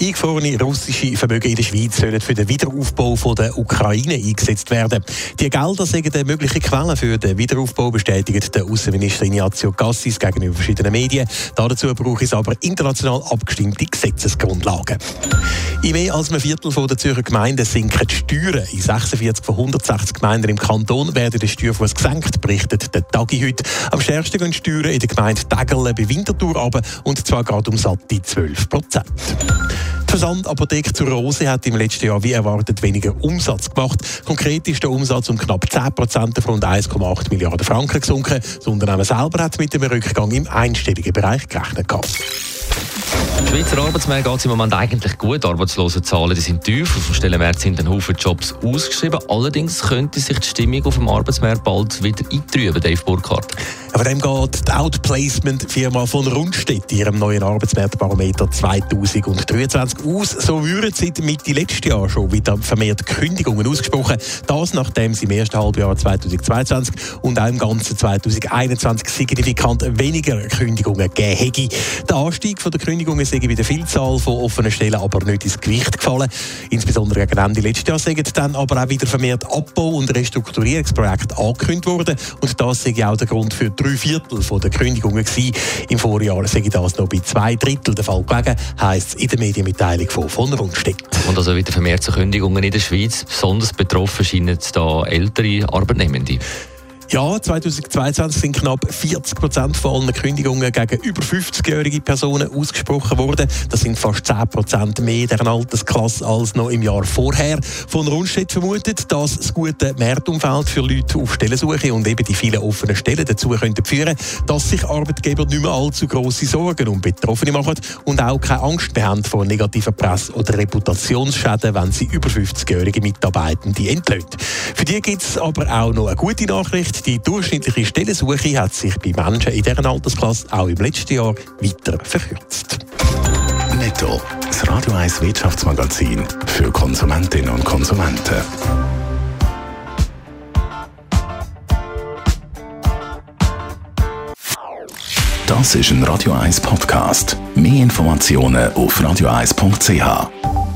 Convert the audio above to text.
Eingefrorene russische Vermögen in der Schweiz sollen für den Wiederaufbau von der Ukraine eingesetzt werden. Die Gelder sind mögliche Quelle für den Wiederaufbau, bestätigt der Außenminister Ignazio Cassis gegenüber verschiedenen Medien. Dazu braucht es aber international abgestimmte Gesetzesgrundlagen. In mehr als einem Viertel der Zürcher Gemeinden sinken die Steuern. In 46 von 160 Gemeinden im Kanton werden die Steuerfuß gesenkt, berichtet der Tagi heute. Am stärksten gehen die Steuern in der Gemeinde Deggerle bei Winterthur runter, und zwar gerade um satte 12 Prozent. Versandapotheke zur Rose hat im letzten Jahr wie erwartet weniger Umsatz gemacht. Konkret ist der Umsatz um knapp 10 Prozent auf rund 1,8 Milliarden Franken gesunken. Das Unternehmen selber hat mit dem Rückgang im einstelligen Bereich gerechnet. Gehabt. Im Schweizer Arbeitsmarkt geht es im Moment eigentlich gut. Arbeitslosenzahlen die sind tief. Auf dem Stellenmarkt sind ein Haufen Jobs ausgeschrieben. Allerdings könnte sich die Stimmung auf dem Arbeitsmarkt bald wieder eintrüben, Dave Burkhardt. Von dem geht die Outplacement-Firma von Rundstedt ihrem neuen Arbeitsmarktbarometer 2023 aus. So würden seit Mitte letzten Jahr schon wieder vermehrt Kündigungen ausgesprochen. Das, nachdem sie im ersten Halbjahr 2022 und auch im ganzen 2021 signifikant weniger Kündigungen gegeben hätte. Der Anstieg der Kündigungen sei bei der Vielzahl von offenen Stellen aber nicht ins Gewicht gefallen. Insbesondere gegen Ende letzten Jahr sind dann aber auch wieder vermehrt Abbau- und Restrukturierungsprojekte angekündigt worden. Und das sei auch der Grund für drei Viertel der Kündigungen. Im Vorjahr sei das noch bei zwei Drittel der Fall gelegen, heisst es in der Medienmitteilung von von Rundstedt. Und also wieder vermehrt Kündigungen in der Schweiz. Besonders betroffen scheinen da ältere Arbeitnehmende. Ja, 2022 sind knapp 40 Prozent von allen Kündigungen gegen über 50-jährige Personen ausgesprochen worden. Das sind fast 10 Prozent mehr deren Altersklasse als noch im Jahr vorher. Von Rundstedt vermutet, dass das gute Marktumfeld für Leute auf Stellensuche und eben die vielen offenen Stellen dazu könnten führen, dass sich Arbeitgeber nicht mehr allzu grosse Sorgen um Betroffene machen und auch keine Angst mehr haben vor negativer Presse oder Reputationsschäden, wenn sie über 50-jährige Mitarbeitende entlöhnt. Für die gibt es aber auch noch eine gute Nachricht. Die durchschnittliche Stellensuche hat sich bei Menschen in dieser Altersklasse auch im letzten Jahr weiter verkürzt. Netto, das Radio 1 Wirtschaftsmagazin für Konsumentinnen und Konsumenten. Das ist ein Radio 1 Podcast. Mehr Informationen auf radio1.ch.